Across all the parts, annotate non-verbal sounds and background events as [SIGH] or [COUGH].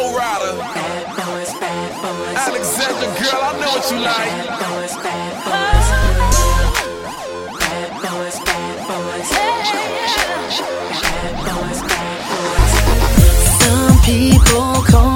Flow Rider. Boys, Alexander, girl, I know what you like. Bad boys, bad boys. Bad boys, bad boys. Some people call.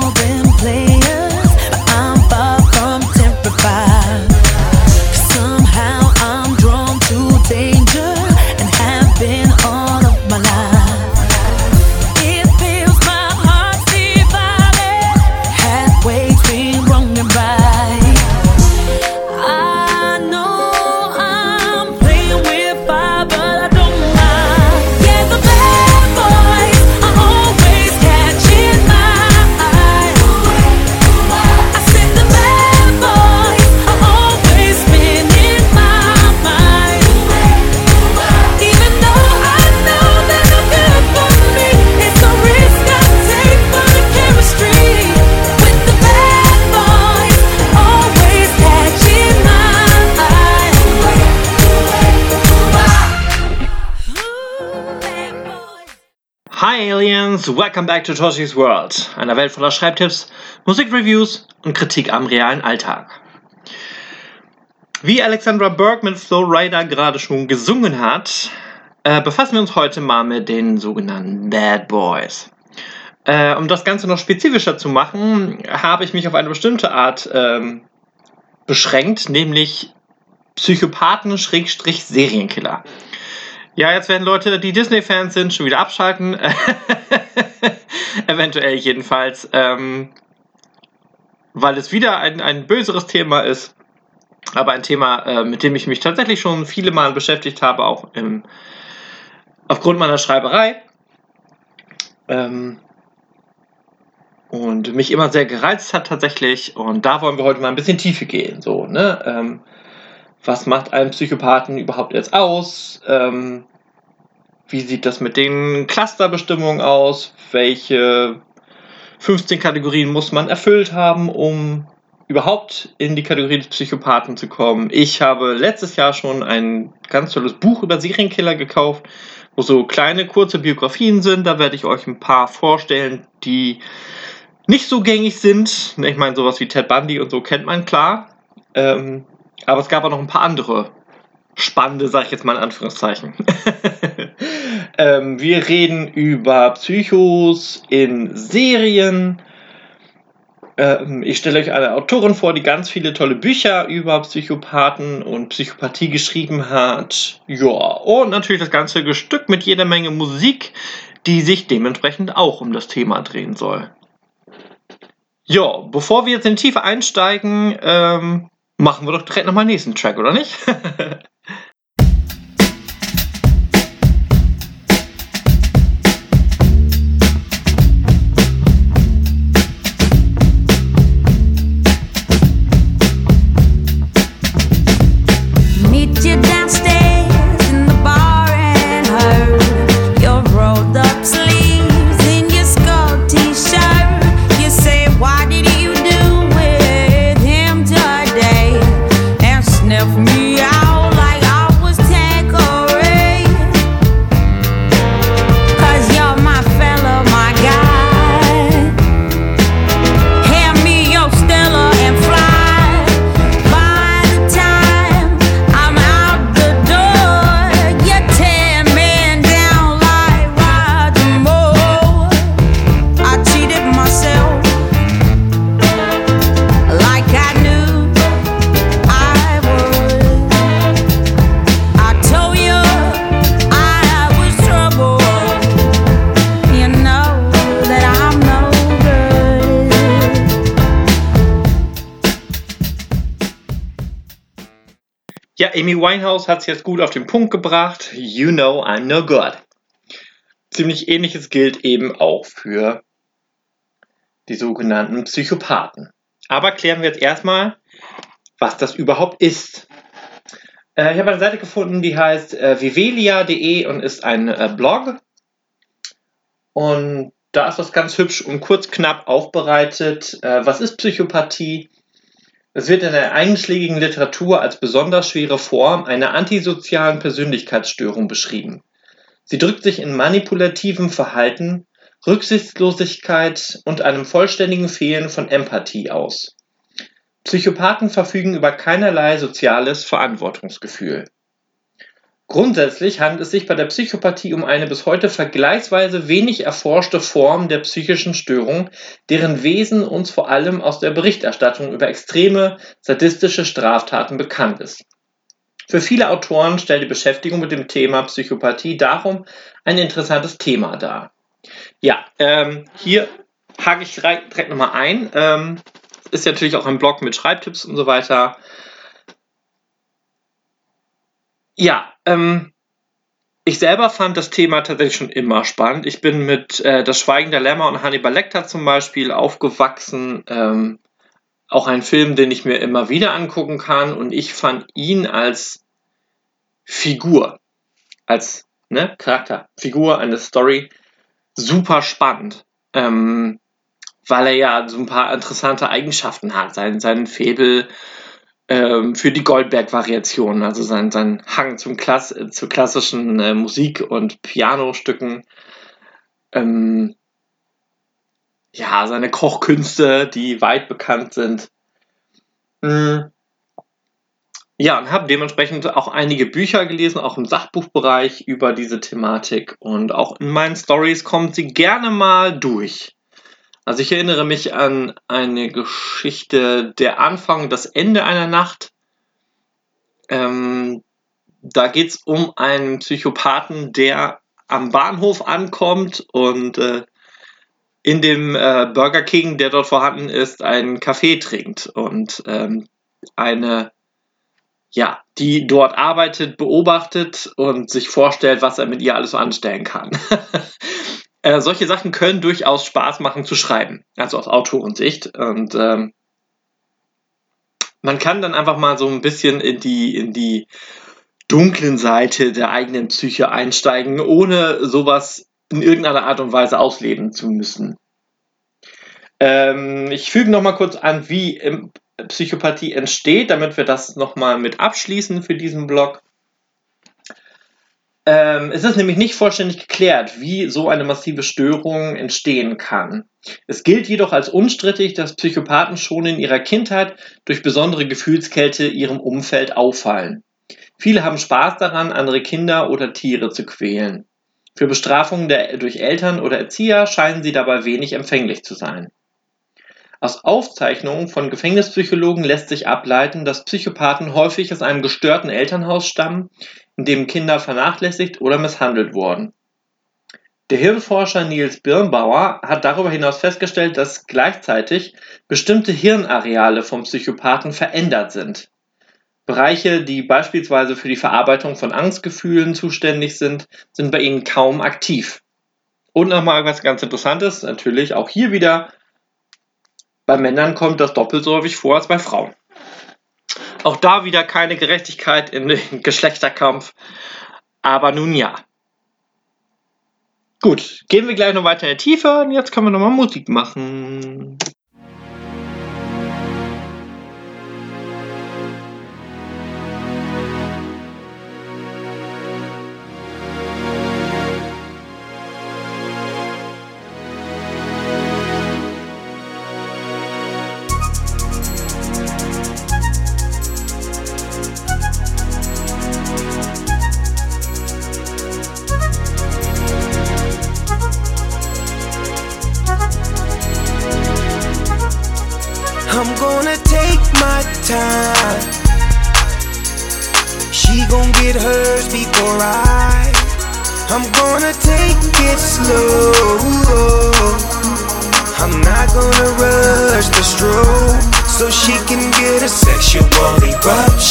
Aliens, welcome back to Toshi's World, einer Welt voller Schreibtipps, Musikreviews und Kritik am realen Alltag. Wie Alexandra Burke mit Flowrider gerade schon gesungen hat, äh, befassen wir uns heute mal mit den sogenannten Bad Boys. Äh, um das Ganze noch spezifischer zu machen, habe ich mich auf eine bestimmte Art ähm, beschränkt, nämlich Psychopathen-Serienkiller. Ja, jetzt werden Leute, die Disney-Fans sind, schon wieder abschalten. [LAUGHS] Eventuell jedenfalls. Ähm, weil es wieder ein, ein böseres Thema ist. Aber ein Thema, äh, mit dem ich mich tatsächlich schon viele Mal beschäftigt habe, auch im, aufgrund meiner Schreiberei. Ähm, und mich immer sehr gereizt hat tatsächlich. Und da wollen wir heute mal ein bisschen tiefer gehen. So, ne? Ähm, was macht einen Psychopathen überhaupt jetzt aus? Ähm, wie sieht das mit den Clusterbestimmungen aus? Welche 15 Kategorien muss man erfüllt haben, um überhaupt in die Kategorie des Psychopathen zu kommen? Ich habe letztes Jahr schon ein ganz tolles Buch über Serienkiller gekauft, wo so kleine, kurze Biografien sind. Da werde ich euch ein paar vorstellen, die nicht so gängig sind. Ich meine, sowas wie Ted Bundy und so kennt man klar. Ähm, aber es gab auch noch ein paar andere spannende, sag ich jetzt mal in Anführungszeichen. [LAUGHS] ähm, wir reden über Psychos in Serien. Ähm, ich stelle euch eine Autorin vor, die ganz viele tolle Bücher über Psychopathen und Psychopathie geschrieben hat. Ja, und natürlich das ganze Gestück mit jeder Menge Musik, die sich dementsprechend auch um das Thema drehen soll. Ja, bevor wir jetzt in die Tiefe einsteigen, ähm, machen wir doch direkt nochmal den nächsten Track, oder nicht? [LAUGHS] Amy Winehouse hat es jetzt gut auf den Punkt gebracht. You know I'm no good. Ziemlich ähnliches gilt eben auch für die sogenannten Psychopathen. Aber klären wir jetzt erstmal, was das überhaupt ist. Äh, ich habe eine Seite gefunden, die heißt äh, vivelia.de und ist ein äh, Blog. Und da ist das ganz hübsch und kurz knapp aufbereitet. Äh, was ist Psychopathie? Es wird in der einschlägigen Literatur als besonders schwere Form einer antisozialen Persönlichkeitsstörung beschrieben. Sie drückt sich in manipulativem Verhalten, Rücksichtslosigkeit und einem vollständigen Fehlen von Empathie aus. Psychopathen verfügen über keinerlei soziales Verantwortungsgefühl. Grundsätzlich handelt es sich bei der Psychopathie um eine bis heute vergleichsweise wenig erforschte Form der psychischen Störung, deren Wesen uns vor allem aus der Berichterstattung über extreme sadistische Straftaten bekannt ist. Für viele Autoren stellt die Beschäftigung mit dem Thema Psychopathie darum ein interessantes Thema dar. Ja, ähm, hier hake ich direkt nochmal ein. Ähm, ist natürlich auch ein Blog mit Schreibtipps und so weiter. Ja, ähm, ich selber fand das Thema tatsächlich schon immer spannend. Ich bin mit äh, Das Schweigen der Lämmer und Hannibal Lecter zum Beispiel aufgewachsen. Ähm, auch ein Film, den ich mir immer wieder angucken kann. Und ich fand ihn als Figur, als ne, Charakter, Figur, eine Story super spannend. Ähm, weil er ja so ein paar interessante Eigenschaften hat. Sein, sein ähm, für die Goldberg-Variation, also sein, sein Hang zum Klass zu klassischen äh, Musik- und Pianostücken. Ähm, ja, seine Kochkünste, die weit bekannt sind. Mhm. Ja, und habe dementsprechend auch einige Bücher gelesen, auch im Sachbuchbereich über diese Thematik. Und auch in meinen Stories kommt sie gerne mal durch. Also ich erinnere mich an eine Geschichte, der Anfang, das Ende einer Nacht. Ähm, da geht es um einen Psychopathen, der am Bahnhof ankommt und äh, in dem äh, Burger King, der dort vorhanden ist, einen Kaffee trinkt und ähm, eine, ja, die dort arbeitet, beobachtet und sich vorstellt, was er mit ihr alles so anstellen kann. [LAUGHS] Äh, solche Sachen können durchaus Spaß machen zu schreiben, also aus Autorensicht. Und ähm, man kann dann einfach mal so ein bisschen in die, in die dunklen Seite der eigenen Psyche einsteigen, ohne sowas in irgendeiner Art und Weise ausleben zu müssen. Ähm, ich füge nochmal kurz an, wie Psychopathie entsteht, damit wir das nochmal mit abschließen für diesen Blog. Ähm, es ist nämlich nicht vollständig geklärt, wie so eine massive Störung entstehen kann. Es gilt jedoch als unstrittig, dass Psychopathen schon in ihrer Kindheit durch besondere Gefühlskälte ihrem Umfeld auffallen. Viele haben Spaß daran, andere Kinder oder Tiere zu quälen. Für Bestrafungen der, durch Eltern oder Erzieher scheinen sie dabei wenig empfänglich zu sein. Aus Aufzeichnungen von Gefängnispsychologen lässt sich ableiten, dass Psychopathen häufig aus einem gestörten Elternhaus stammen, in dem Kinder vernachlässigt oder misshandelt wurden. Der Hirnforscher Niels Birnbauer hat darüber hinaus festgestellt, dass gleichzeitig bestimmte Hirnareale vom Psychopathen verändert sind. Bereiche, die beispielsweise für die Verarbeitung von Angstgefühlen zuständig sind, sind bei ihnen kaum aktiv. Und nochmal was ganz Interessantes, natürlich auch hier wieder bei Männern kommt das doppelt so häufig vor als bei Frauen. Auch da wieder keine Gerechtigkeit im [LAUGHS] Geschlechterkampf. Aber nun ja. Gut, gehen wir gleich noch weiter in die Tiefe und jetzt können wir nochmal Musik machen. She gon' get hers before I. I'm gonna take it slow. I'm not gonna rush the stroke so she can get a sexual eruption.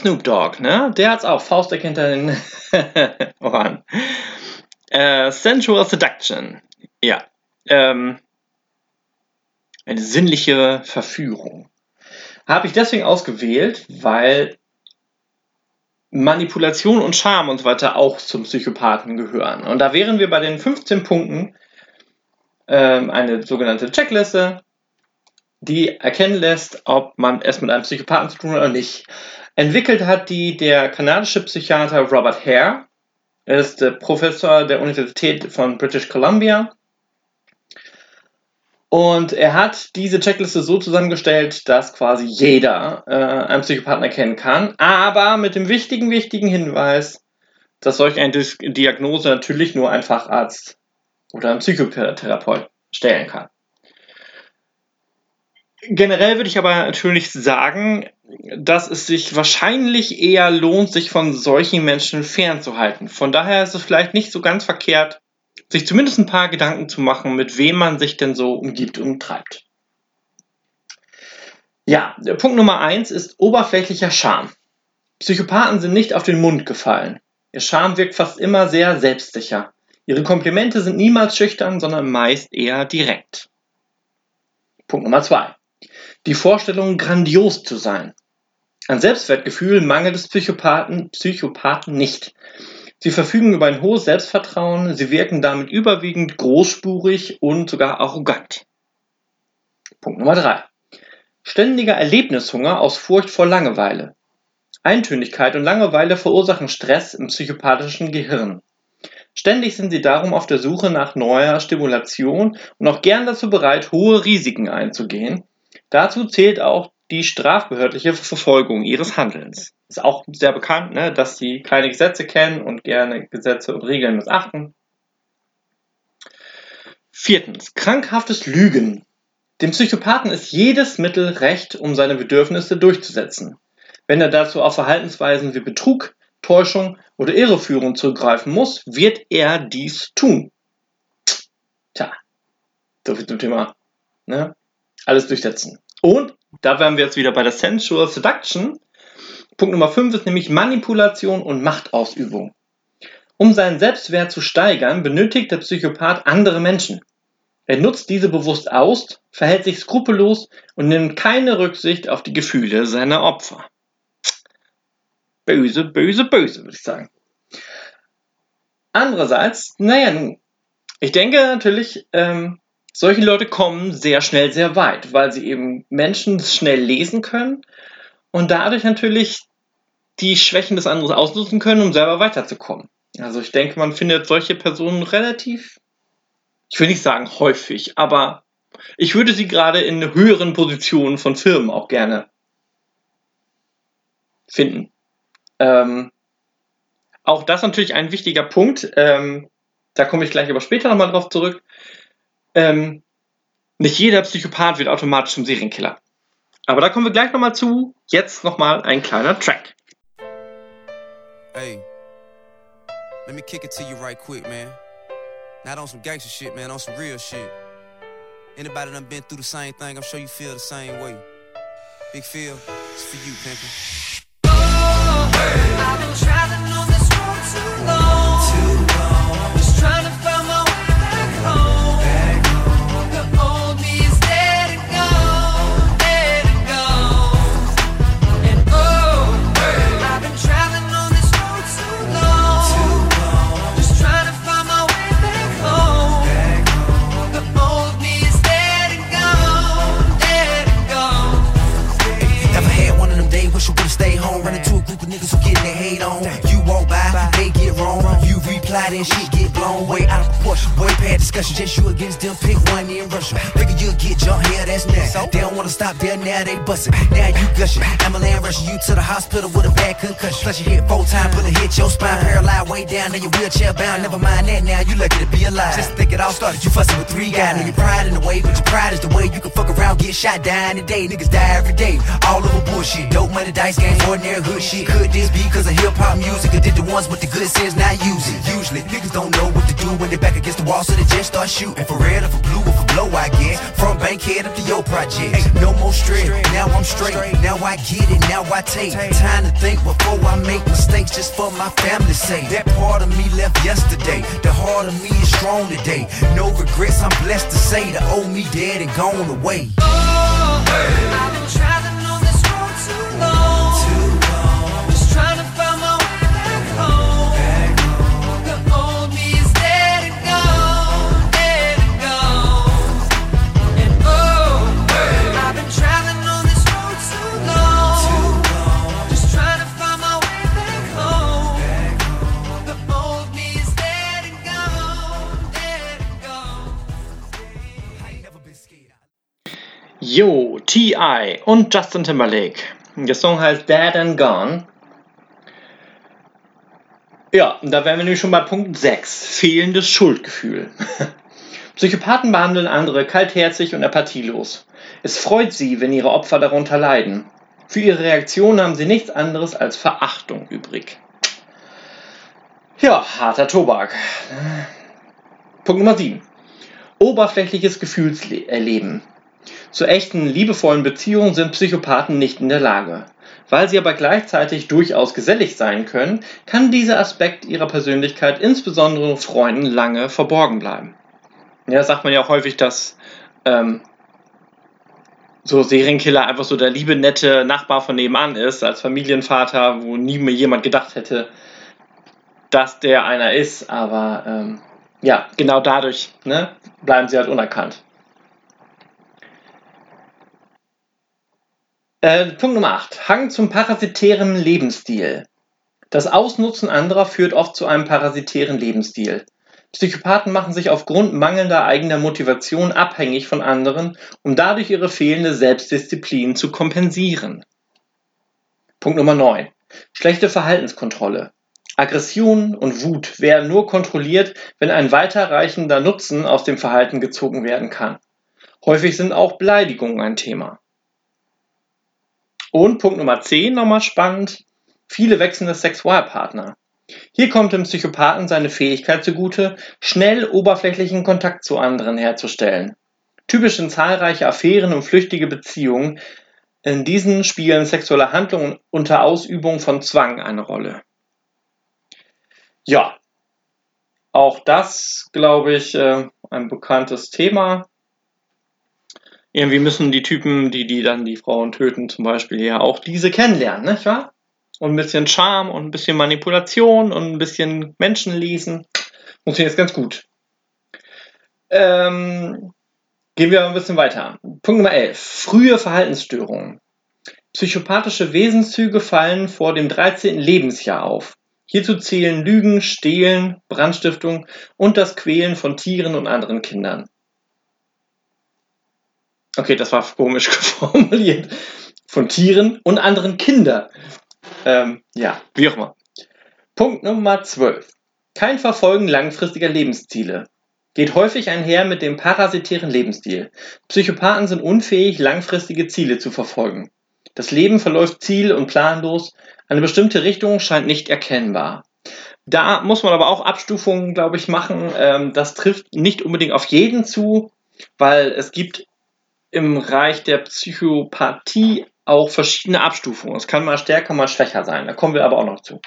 Snoop Dogg, ne? Der hat's auch Faustdick hinter den [LAUGHS] Ohren. Äh, Sensual Seduction. Ja. Ähm, eine sinnliche Verführung. Habe ich deswegen ausgewählt, weil Manipulation und Charme und so weiter auch zum Psychopathen gehören. Und da wären wir bei den 15 Punkten ähm, eine sogenannte Checkliste, die erkennen lässt, ob man es mit einem Psychopathen zu tun hat oder nicht. Entwickelt hat die der kanadische Psychiater Robert Hare. Er ist äh, Professor der Universität von British Columbia. Und er hat diese Checkliste so zusammengestellt, dass quasi jeder äh, einen Psychopathen erkennen kann, aber mit dem wichtigen, wichtigen Hinweis, dass solch eine Dis Diagnose natürlich nur ein Facharzt oder ein Psychotherapeut stellen kann. Generell würde ich aber natürlich sagen, dass es sich wahrscheinlich eher lohnt, sich von solchen Menschen fernzuhalten. Von daher ist es vielleicht nicht so ganz verkehrt, sich zumindest ein paar Gedanken zu machen, mit wem man sich denn so umgibt und treibt. Ja, Punkt Nummer eins ist oberflächlicher Charme. Psychopathen sind nicht auf den Mund gefallen. Ihr Charme wirkt fast immer sehr selbstsicher. Ihre Komplimente sind niemals schüchtern, sondern meist eher direkt. Punkt Nummer zwei. Die Vorstellung, grandios zu sein. An Selbstwertgefühl mangelt es Psychopathen, Psychopathen nicht. Sie verfügen über ein hohes Selbstvertrauen, sie wirken damit überwiegend großspurig und sogar arrogant. Punkt Nummer drei: Ständiger Erlebnishunger aus Furcht vor Langeweile. Eintönigkeit und Langeweile verursachen Stress im psychopathischen Gehirn. Ständig sind sie darum auf der Suche nach neuer Stimulation und auch gern dazu bereit, hohe Risiken einzugehen. Dazu zählt auch die strafbehördliche Verfolgung ihres Handelns. Ist auch sehr bekannt, ne, dass sie keine Gesetze kennen und gerne Gesetze und Regeln missachten. Viertens, krankhaftes Lügen. Dem Psychopathen ist jedes Mittel recht, um seine Bedürfnisse durchzusetzen. Wenn er dazu auf Verhaltensweisen wie Betrug, Täuschung oder Irreführung zurückgreifen muss, wird er dies tun. Tja, so viel zum Thema. Ne? Alles durchsetzen. Und da wären wir jetzt wieder bei der Sensual Seduction. Punkt Nummer 5 ist nämlich Manipulation und Machtausübung. Um seinen Selbstwert zu steigern, benötigt der Psychopath andere Menschen. Er nutzt diese bewusst aus, verhält sich skrupellos und nimmt keine Rücksicht auf die Gefühle seiner Opfer. Böse, böse, böse, würde ich sagen. Andererseits, naja, nun, ich denke natürlich, ähm, solche Leute kommen sehr schnell sehr weit, weil sie eben Menschen schnell lesen können und dadurch natürlich die Schwächen des anderen ausnutzen können, um selber weiterzukommen. Also ich denke, man findet solche Personen relativ, ich will nicht sagen häufig, aber ich würde sie gerade in höheren Positionen von Firmen auch gerne finden. Ähm, auch das natürlich ein wichtiger Punkt. Ähm, da komme ich gleich aber später nochmal drauf zurück. Ähm, nicht jeder Psychopath wird automatisch zum Serienkiller. Aber da kommen wir gleich nochmal zu. Jetzt nochmal ein kleiner Track. Hey, let me kick it to you right quick, man. Not on some gangster shit, man, on some real shit. Anybody done been through the same thing, I'm sure you feel the same way. Big Phil, it's for you, pimpin'. I've been hate on. You walk by, they get wrong. You reply, then shit get blown way out of proportion. Way past discussion, just you against them. Pick one and rush rush 'em. Figure you'll get jumped here, that's next. They don't wanna stop there, now they bustin'. Now you gushing. Ambulance rushing you to the hospital with a bad concussion. Plus you hit four times, put a hit your spine, paralyzed way down, then you wheelchair bound. Never mind that now, you lucky to be alive. Just think it all started, you fussing with three guys. Know your pride in the way, but your pride is the way you can fuck around, get shot, die today. Niggas die every day, all over bullshit. Dope money, dice games, ordinary hood shit. Could Could this be cause of hip hop music? Or did the ones with the good sense not use it? Usually, niggas don't know what to do when they're back against the wall, so they just start shooting. For red or for blue or for blow, I guess. From Bankhead up to your project. Hey, no more stress, now I'm straight. Now I get it, now I take time to think before I make mistakes just for my family's sake. That part of me left yesterday. The heart of me is strong today. No regrets, I'm blessed to say the old me dead and gone away. Oh, I've been Jo, T.I. und Justin Timberlake. Der Song heißt Dead and Gone. Ja, und da wären wir nämlich schon bei Punkt 6. Fehlendes Schuldgefühl. [LAUGHS] Psychopathen behandeln andere kaltherzig und apathielos. Es freut sie, wenn ihre Opfer darunter leiden. Für ihre Reaktion haben sie nichts anderes als Verachtung übrig. Ja, harter Tobak. Punkt Nummer 7. Oberflächliches Gefühlserleben. Zu echten, liebevollen Beziehungen sind Psychopathen nicht in der Lage. Weil sie aber gleichzeitig durchaus gesellig sein können, kann dieser Aspekt ihrer Persönlichkeit insbesondere Freunden lange verborgen bleiben. Ja, sagt man ja auch häufig, dass ähm, so Serienkiller einfach so der liebe, nette Nachbar von nebenan ist, als Familienvater, wo nie mehr jemand gedacht hätte, dass der einer ist. Aber ähm, ja, genau dadurch ne, bleiben sie halt unerkannt. Äh, Punkt Nummer 8. Hang zum parasitären Lebensstil. Das Ausnutzen anderer führt oft zu einem parasitären Lebensstil. Psychopathen machen sich aufgrund mangelnder eigener Motivation abhängig von anderen, um dadurch ihre fehlende Selbstdisziplin zu kompensieren. Punkt Nummer 9. Schlechte Verhaltenskontrolle. Aggression und Wut werden nur kontrolliert, wenn ein weiterreichender Nutzen aus dem Verhalten gezogen werden kann. Häufig sind auch Beleidigungen ein Thema. Und Punkt Nummer 10, nochmal spannend, viele wechselnde Sexualpartner. Hier kommt dem Psychopathen seine Fähigkeit zugute, schnell oberflächlichen Kontakt zu anderen herzustellen. Typisch sind zahlreiche Affären und flüchtige Beziehungen. In diesen spielen sexuelle Handlungen unter Ausübung von Zwang eine Rolle. Ja, auch das, glaube ich, äh, ein bekanntes Thema. Irgendwie müssen die Typen, die, die dann die Frauen töten, zum Beispiel ja auch diese kennenlernen, nicht wahr? Und ein bisschen Charme und ein bisschen Manipulation und ein bisschen Menschen lesen. Funktioniert jetzt ganz gut. Ähm, gehen wir ein bisschen weiter. Punkt Nummer 11. Frühe Verhaltensstörungen. Psychopathische Wesenszüge fallen vor dem 13. Lebensjahr auf. Hierzu zählen Lügen, Stehlen, Brandstiftung und das Quälen von Tieren und anderen Kindern. Okay, das war komisch [LAUGHS] formuliert. Von Tieren und anderen Kindern. Ähm, ja, wie auch immer. Punkt Nummer 12. Kein Verfolgen langfristiger Lebensziele. Geht häufig einher mit dem parasitären Lebensstil. Psychopathen sind unfähig, langfristige Ziele zu verfolgen. Das Leben verläuft ziel- und planlos. Eine bestimmte Richtung scheint nicht erkennbar. Da muss man aber auch Abstufungen, glaube ich, machen. Ähm, das trifft nicht unbedingt auf jeden zu, weil es gibt im Bereich der Psychopathie auch verschiedene Abstufungen. Es kann mal stärker, mal schwächer sein. Da kommen wir aber auch noch zu.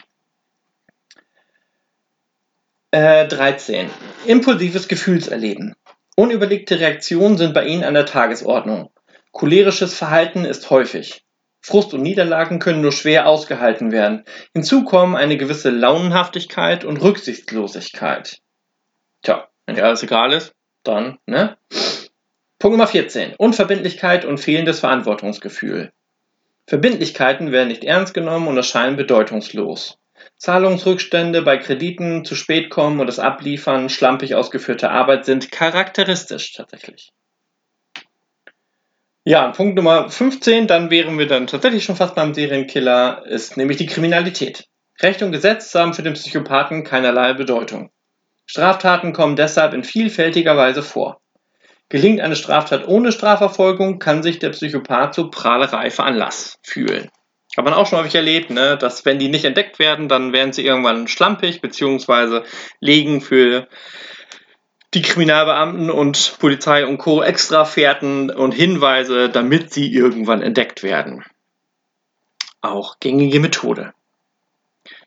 Äh, 13. Impulsives Gefühlserleben. Unüberlegte Reaktionen sind bei Ihnen an der Tagesordnung. Cholerisches Verhalten ist häufig. Frust und Niederlagen können nur schwer ausgehalten werden. Hinzu kommen eine gewisse Launenhaftigkeit und Rücksichtslosigkeit. Tja, wenn dir alles egal ist, dann, ne? Punkt Nummer 14. Unverbindlichkeit und fehlendes Verantwortungsgefühl. Verbindlichkeiten werden nicht ernst genommen und erscheinen bedeutungslos. Zahlungsrückstände bei Krediten, zu spät kommen und das Abliefern, schlampig ausgeführte Arbeit sind charakteristisch tatsächlich. Ja, Punkt Nummer 15, dann wären wir dann tatsächlich schon fast beim Serienkiller, ist nämlich die Kriminalität. Recht und Gesetz haben für den Psychopathen keinerlei Bedeutung. Straftaten kommen deshalb in vielfältiger Weise vor. Gelingt eine Straftat ohne Strafverfolgung, kann sich der Psychopath zur Prahlerei veranlasst fühlen. Hat man auch schon häufig erlebt, ne? dass wenn die nicht entdeckt werden, dann werden sie irgendwann schlampig, beziehungsweise legen für die Kriminalbeamten und Polizei und Co. extra Fährten und Hinweise, damit sie irgendwann entdeckt werden. Auch gängige Methode.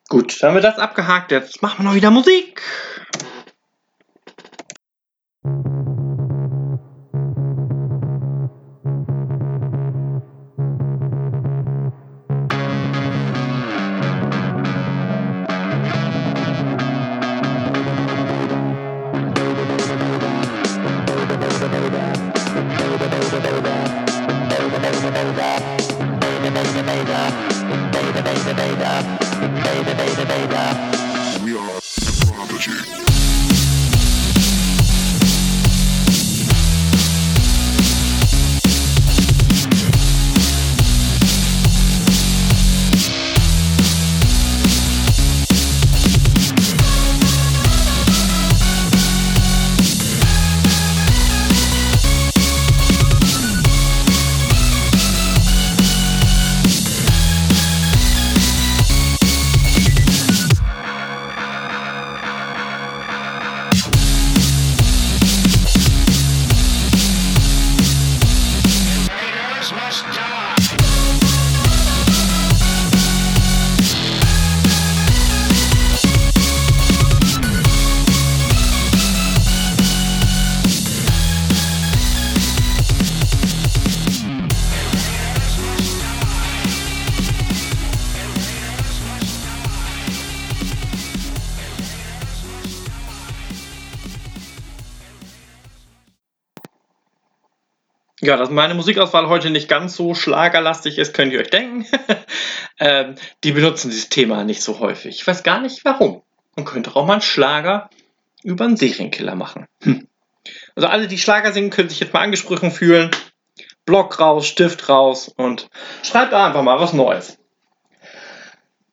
Gut, dann haben wir das abgehakt. Jetzt machen wir noch wieder Musik. Ja, dass meine Musikauswahl heute nicht ganz so schlagerlastig ist, könnt ihr euch denken. [LAUGHS] ähm, die benutzen dieses Thema nicht so häufig. Ich weiß gar nicht warum. Man könnte auch mal einen Schlager über einen Serienkiller machen. Hm. Also alle, die Schlager singen, können sich jetzt mal angesprochen fühlen. Block raus, Stift raus und schreibt einfach mal was Neues.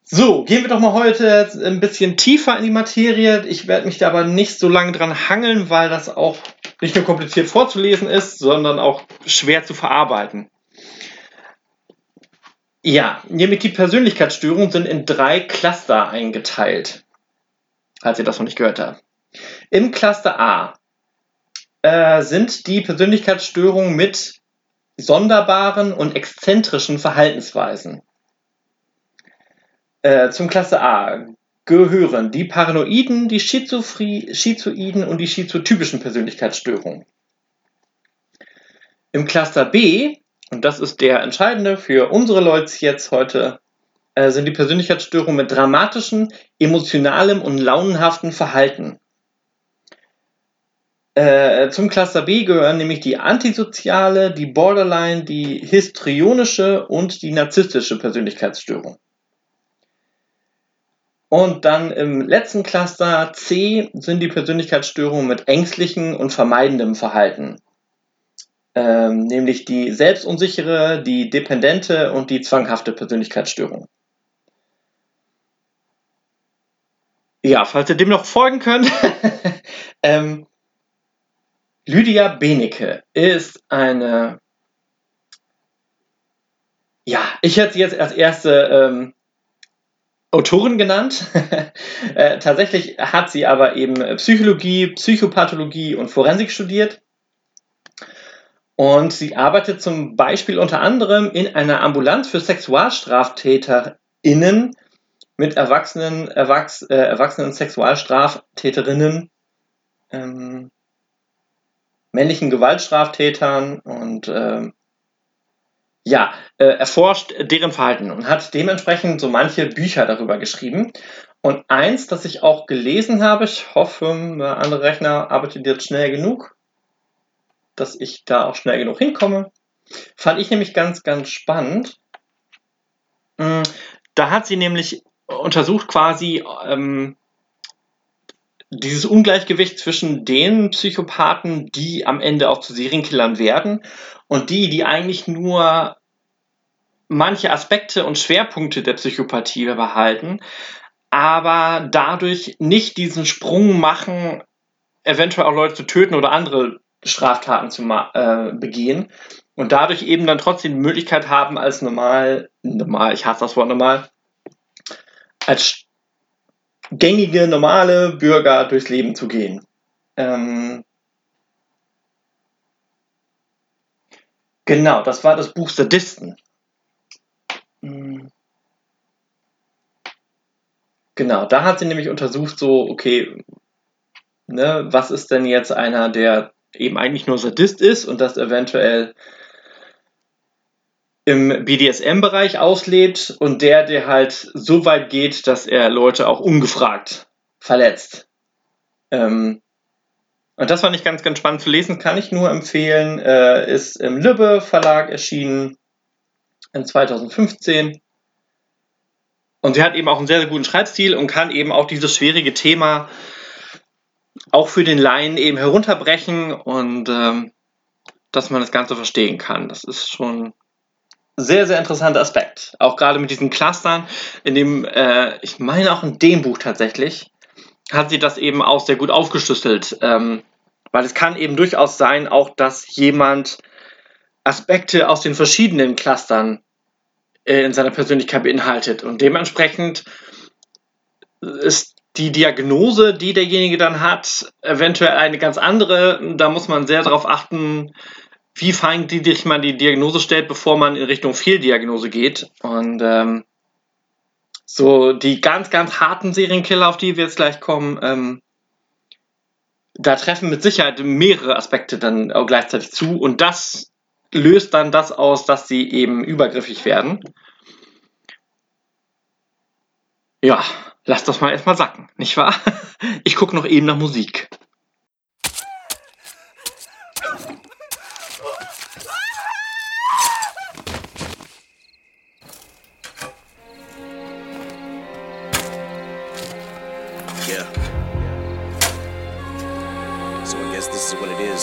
So, gehen wir doch mal heute ein bisschen tiefer in die Materie. Ich werde mich da aber nicht so lange dran hangeln, weil das auch nicht nur kompliziert vorzulesen ist, sondern auch schwer zu verarbeiten. Ja, nämlich die Persönlichkeitsstörungen sind in drei Cluster eingeteilt, falls ihr das noch nicht gehört habt. Im Cluster A äh, sind die Persönlichkeitsstörungen mit sonderbaren und exzentrischen Verhaltensweisen. Äh, zum Cluster A gehören die Paranoiden, die Schizoiden und die schizotypischen Persönlichkeitsstörungen. Im Cluster B, und das ist der entscheidende für unsere Leute jetzt heute, äh, sind die Persönlichkeitsstörungen mit dramatischem, emotionalem und launenhaften Verhalten. Äh, zum Cluster B gehören nämlich die antisoziale, die Borderline, die histrionische und die narzisstische Persönlichkeitsstörung. Und dann im letzten Cluster C sind die Persönlichkeitsstörungen mit ängstlichem und vermeidendem Verhalten. Ähm, nämlich die selbstunsichere, die dependente und die zwanghafte Persönlichkeitsstörung. Ja, falls ihr dem noch folgen könnt, [LAUGHS] ähm, Lydia Benecke ist eine, ja, ich hätte sie jetzt als erste ähm, Autorin genannt. [LAUGHS] äh, tatsächlich hat sie aber eben Psychologie, Psychopathologie und Forensik studiert. Und sie arbeitet zum Beispiel unter anderem in einer Ambulanz für SexualstraftäterInnen mit erwachsenen, Erwachs äh, erwachsenen Sexualstraftäterinnen, ähm, männlichen Gewaltstraftätern und ähm, ja, äh, erforscht deren Verhalten und hat dementsprechend so manche Bücher darüber geschrieben. Und eins, das ich auch gelesen habe, ich hoffe, der andere Rechner arbeitet jetzt schnell genug, dass ich da auch schnell genug hinkomme, fand ich nämlich ganz, ganz spannend. Mm, da hat sie nämlich untersucht quasi ähm, dieses Ungleichgewicht zwischen den Psychopathen, die am Ende auch zu Serienkillern werden und die, die eigentlich nur manche Aspekte und Schwerpunkte der Psychopathie behalten, aber dadurch nicht diesen Sprung machen, eventuell auch Leute zu töten oder andere Straftaten zu äh, begehen, und dadurch eben dann trotzdem die Möglichkeit haben, als normal, normal, ich hasse das Wort normal, als gängige, normale Bürger durchs Leben zu gehen. Ähm, genau, das war das Buch Sadisten. Hm. Genau, da hat sie nämlich untersucht, so, okay, ne, was ist denn jetzt einer, der eben eigentlich nur Sadist ist und das eventuell im BDSM-Bereich auslebt und der, der halt so weit geht, dass er Leute auch ungefragt verletzt. Ähm, und das fand ich ganz, ganz spannend zu lesen, kann ich nur empfehlen. Äh, ist im Lübbe Verlag erschienen in 2015. Und sie hat eben auch einen sehr, sehr guten Schreibstil und kann eben auch dieses schwierige Thema auch für den Laien eben herunterbrechen und ähm, dass man das Ganze verstehen kann. Das ist schon sehr, sehr interessanter Aspekt. Auch gerade mit diesen Clustern, in dem, äh, ich meine auch in dem Buch tatsächlich, hat sie das eben auch sehr gut aufgeschlüsselt. Ähm, weil es kann eben durchaus sein, auch dass jemand Aspekte aus den verschiedenen Clustern äh, in seiner Persönlichkeit beinhaltet. Und dementsprechend ist die Diagnose, die derjenige dann hat, eventuell eine ganz andere. Da muss man sehr darauf achten, wie feingliedrig man die Diagnose stellt, bevor man in Richtung Fehldiagnose geht. Und ähm, so die ganz, ganz harten Serienkiller, auf die wir jetzt gleich kommen, ähm, da treffen mit Sicherheit mehrere Aspekte dann auch gleichzeitig zu. Und das löst dann das aus, dass sie eben übergriffig werden. Ja, lass das mal erstmal sacken, nicht wahr? [LAUGHS] Ich gucke noch eben nach Musik.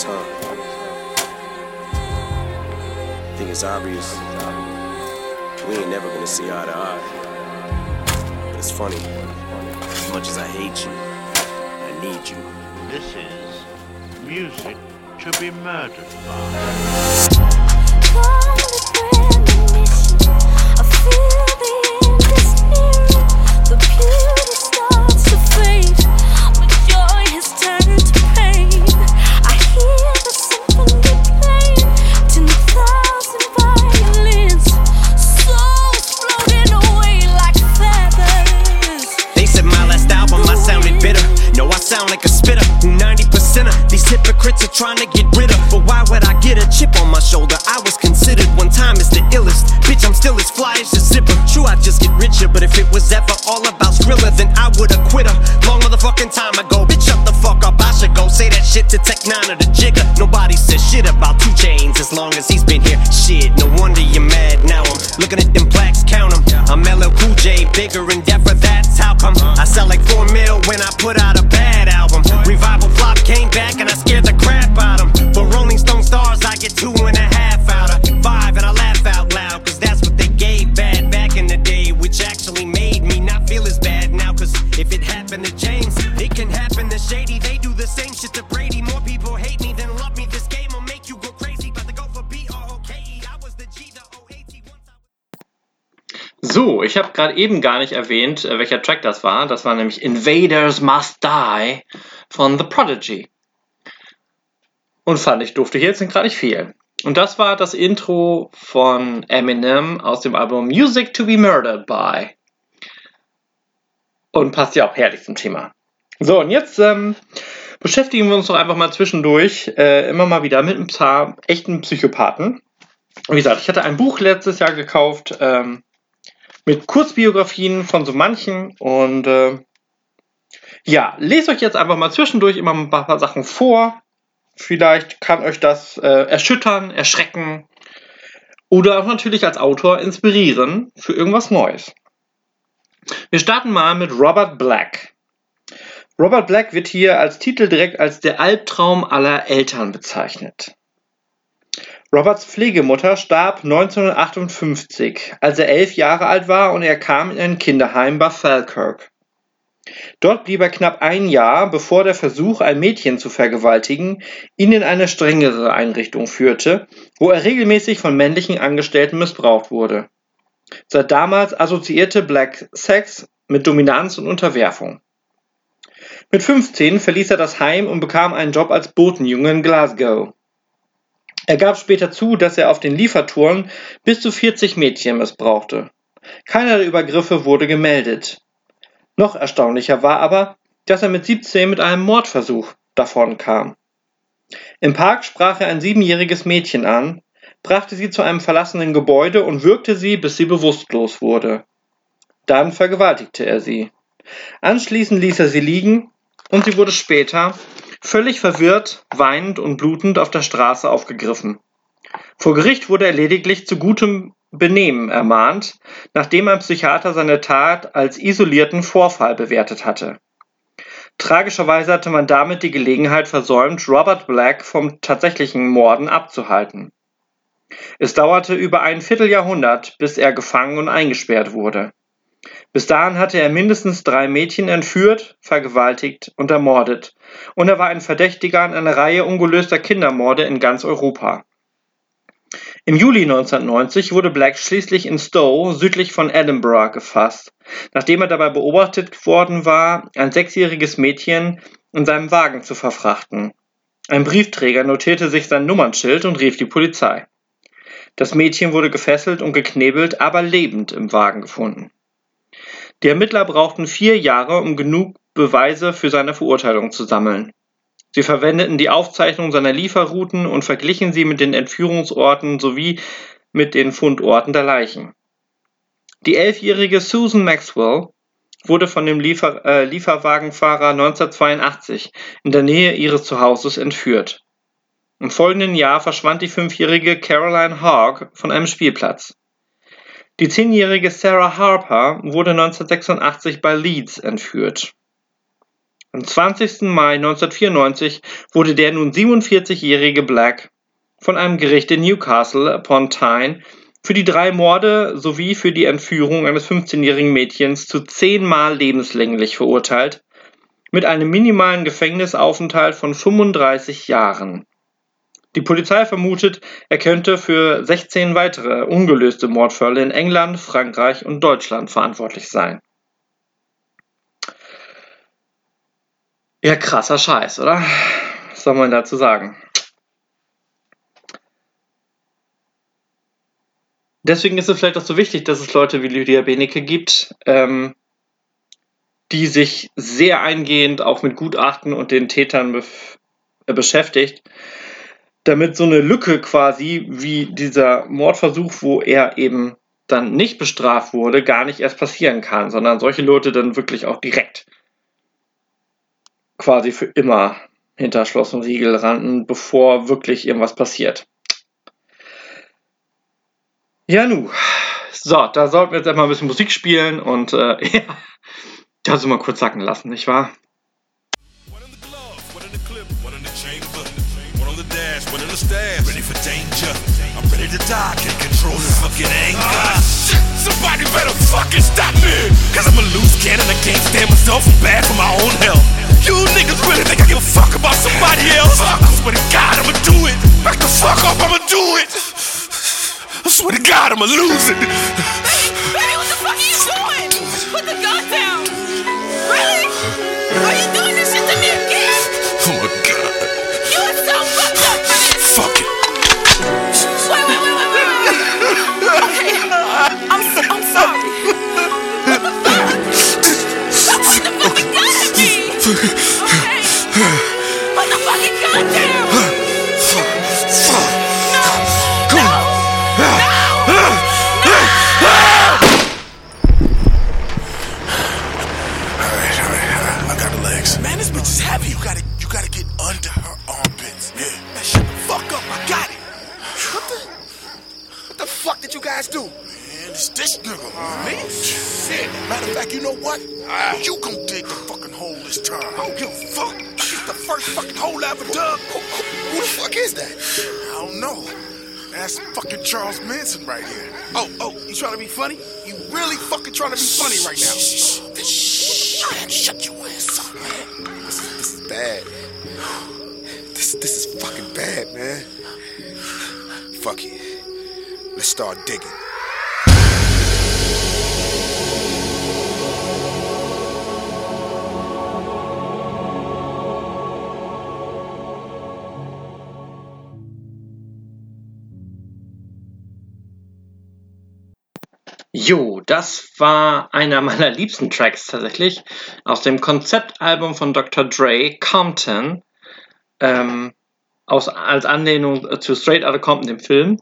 I think it's obvious. We ain't never gonna see eye to eye. But it's funny. As much as I hate you, I need you. This is music to be murdered by. Hypocrites are trying to get rid of. But why would I get a chip on my shoulder? I was considered one time as the illest. Bitch, I'm still as fly as a zipper. True, I just get richer. But if it was ever all about Skrilla, then I would've quit her. Long motherfucking time ago. Bitch, shut the fuck up. I should go say that shit to Tech 9 or the Jigger. Nobody says shit about two chains as long as he's been here. Shit, no wonder you're mad now. I'm looking at them plaques, count. I'm LL Cool J, bigger and deafer, that's how come. I sell like 4 mil when I put out a bad album. Revival flop came back and I ich habe gerade eben gar nicht erwähnt, äh, welcher Track das war. Das war nämlich Invaders Must Die von The Prodigy. Und fand ich, durfte hier jetzt gerade nicht fehlen. Und das war das Intro von Eminem aus dem Album Music to be Murdered by. Und passt ja auch herrlich zum Thema. So, und jetzt ähm, beschäftigen wir uns doch einfach mal zwischendurch äh, immer mal wieder mit ein paar echten Psychopathen. Wie gesagt, ich hatte ein Buch letztes Jahr gekauft ähm, mit Kurzbiografien von so manchen und äh, ja, lest euch jetzt einfach mal zwischendurch immer ein paar, Sachen vor. Vielleicht kann euch das äh, erschüttern, erschrecken oder auch natürlich als Autor inspirieren für irgendwas Neues. Wir starten mal mit Robert Black. Robert Black wird hier als Titel direkt als der Albtraum aller Eltern bezeichnet. Roberts Pflegemutter starb 1958, als er elf Jahre alt war und er kam in ein Kinderheim bei Falkirk. Dort blieb er knapp ein Jahr, bevor der Versuch, ein Mädchen zu vergewaltigen, ihn in eine strengere Einrichtung führte, wo er regelmäßig von männlichen Angestellten missbraucht wurde. Seit damals assoziierte Black Sex mit Dominanz und Unterwerfung. Mit 15 verließ er das Heim und bekam einen Job als Botenjunge in Glasgow. Er gab später zu, dass er auf den Liefertouren bis zu 40 Mädchen missbrauchte. Keiner der Übergriffe wurde gemeldet. Noch erstaunlicher war aber, dass er mit 17 mit einem Mordversuch davonkam. Im Park sprach er ein siebenjähriges Mädchen an, brachte sie zu einem verlassenen Gebäude und würgte sie, bis sie bewusstlos wurde. Dann vergewaltigte er sie. Anschließend ließ er sie liegen und sie wurde später, völlig verwirrt, weinend und blutend auf der Straße aufgegriffen. Vor Gericht wurde er lediglich zu gutem Benehmen ermahnt, nachdem ein Psychiater seine Tat als isolierten Vorfall bewertet hatte. Tragischerweise hatte man damit die Gelegenheit versäumt, Robert Black vom tatsächlichen Morden abzuhalten. Es dauerte über ein Vierteljahrhundert, bis er gefangen und eingesperrt wurde. Bis dahin hatte er mindestens drei Mädchen entführt, vergewaltigt und ermordet, und er war ein Verdächtiger an einer Reihe ungelöster Kindermorde in ganz Europa. Im Juli 1990 wurde Black schließlich in Stowe südlich von Edinburgh gefasst, nachdem er dabei beobachtet worden war, ein sechsjähriges Mädchen in seinem Wagen zu verfrachten. Ein Briefträger notierte sich sein Nummernschild und rief die Polizei. Das Mädchen wurde gefesselt und geknebelt, aber lebend im Wagen gefunden. Die Ermittler brauchten vier Jahre, um genug Beweise für seine Verurteilung zu sammeln. Sie verwendeten die Aufzeichnung seiner Lieferrouten und verglichen sie mit den Entführungsorten sowie mit den Fundorten der Leichen. Die elfjährige Susan Maxwell wurde von dem Liefer äh, Lieferwagenfahrer 1982 in der Nähe ihres Zuhauses entführt. Im folgenden Jahr verschwand die fünfjährige Caroline Hogg von einem Spielplatz. Die zehnjährige Sarah Harper wurde 1986 bei Leeds entführt. Am 20. Mai 1994 wurde der nun 47-jährige Black von einem Gericht in Newcastle upon Tyne für die drei Morde sowie für die Entführung eines 15-jährigen Mädchens zu zehnmal lebenslänglich verurteilt, mit einem minimalen Gefängnisaufenthalt von 35 Jahren. Die Polizei vermutet, er könnte für 16 weitere ungelöste Mordfälle in England, Frankreich und Deutschland verantwortlich sein. Ja, krasser Scheiß, oder? Was soll man dazu sagen? Deswegen ist es vielleicht auch so wichtig, dass es Leute wie Lydia Benecke gibt, ähm, die sich sehr eingehend auch mit Gutachten und den Tätern be äh, beschäftigt, damit so eine Lücke quasi wie dieser Mordversuch, wo er eben dann nicht bestraft wurde, gar nicht erst passieren kann, sondern solche Leute dann wirklich auch direkt quasi für immer hinter Schloss und Riegel rannten, bevor wirklich irgendwas passiert. Ja, nu. So, da sollten wir jetzt einmal ein bisschen Musik spielen und äh, [LAUGHS] ja, das mal kurz sacken lassen, nicht wahr? Stash. Ready for danger. I'm ready to die, Can't control this fucking anger. shit, somebody better fucking stop me. Cause I'm a loose cannon, I can't stand myself. I'm bad for my own health. You niggas really think I give a fuck about somebody else? I swear to God, I'ma do it. Back the fuck up, I'ma do it. I swear to God, I'ma lose it. Baby, what the fuck are you doing? Put the gun down. Really? Are you doing Matter of fact, you know what? Ah. You gon' dig the fucking hole this time. I don't give a fuck. It's the first fucking hole I ever dug. Who, the fuck is that? I don't know. That's fucking Charles Manson right here. Oh, oh, you trying to be funny? You really fucking trying to be funny right now? Shh, shh, shh. Shut your ass up, man. This, is, this is bad. This, this is fucking bad, man. Fuck it. Let's start digging. Jo, das war einer meiner [LAUGHS] liebsten Tracks tatsächlich aus dem Konzeptalbum von Dr. Dre, Compton, ähm, aus, als Anlehnung zu Straight Outta Compton, dem Film.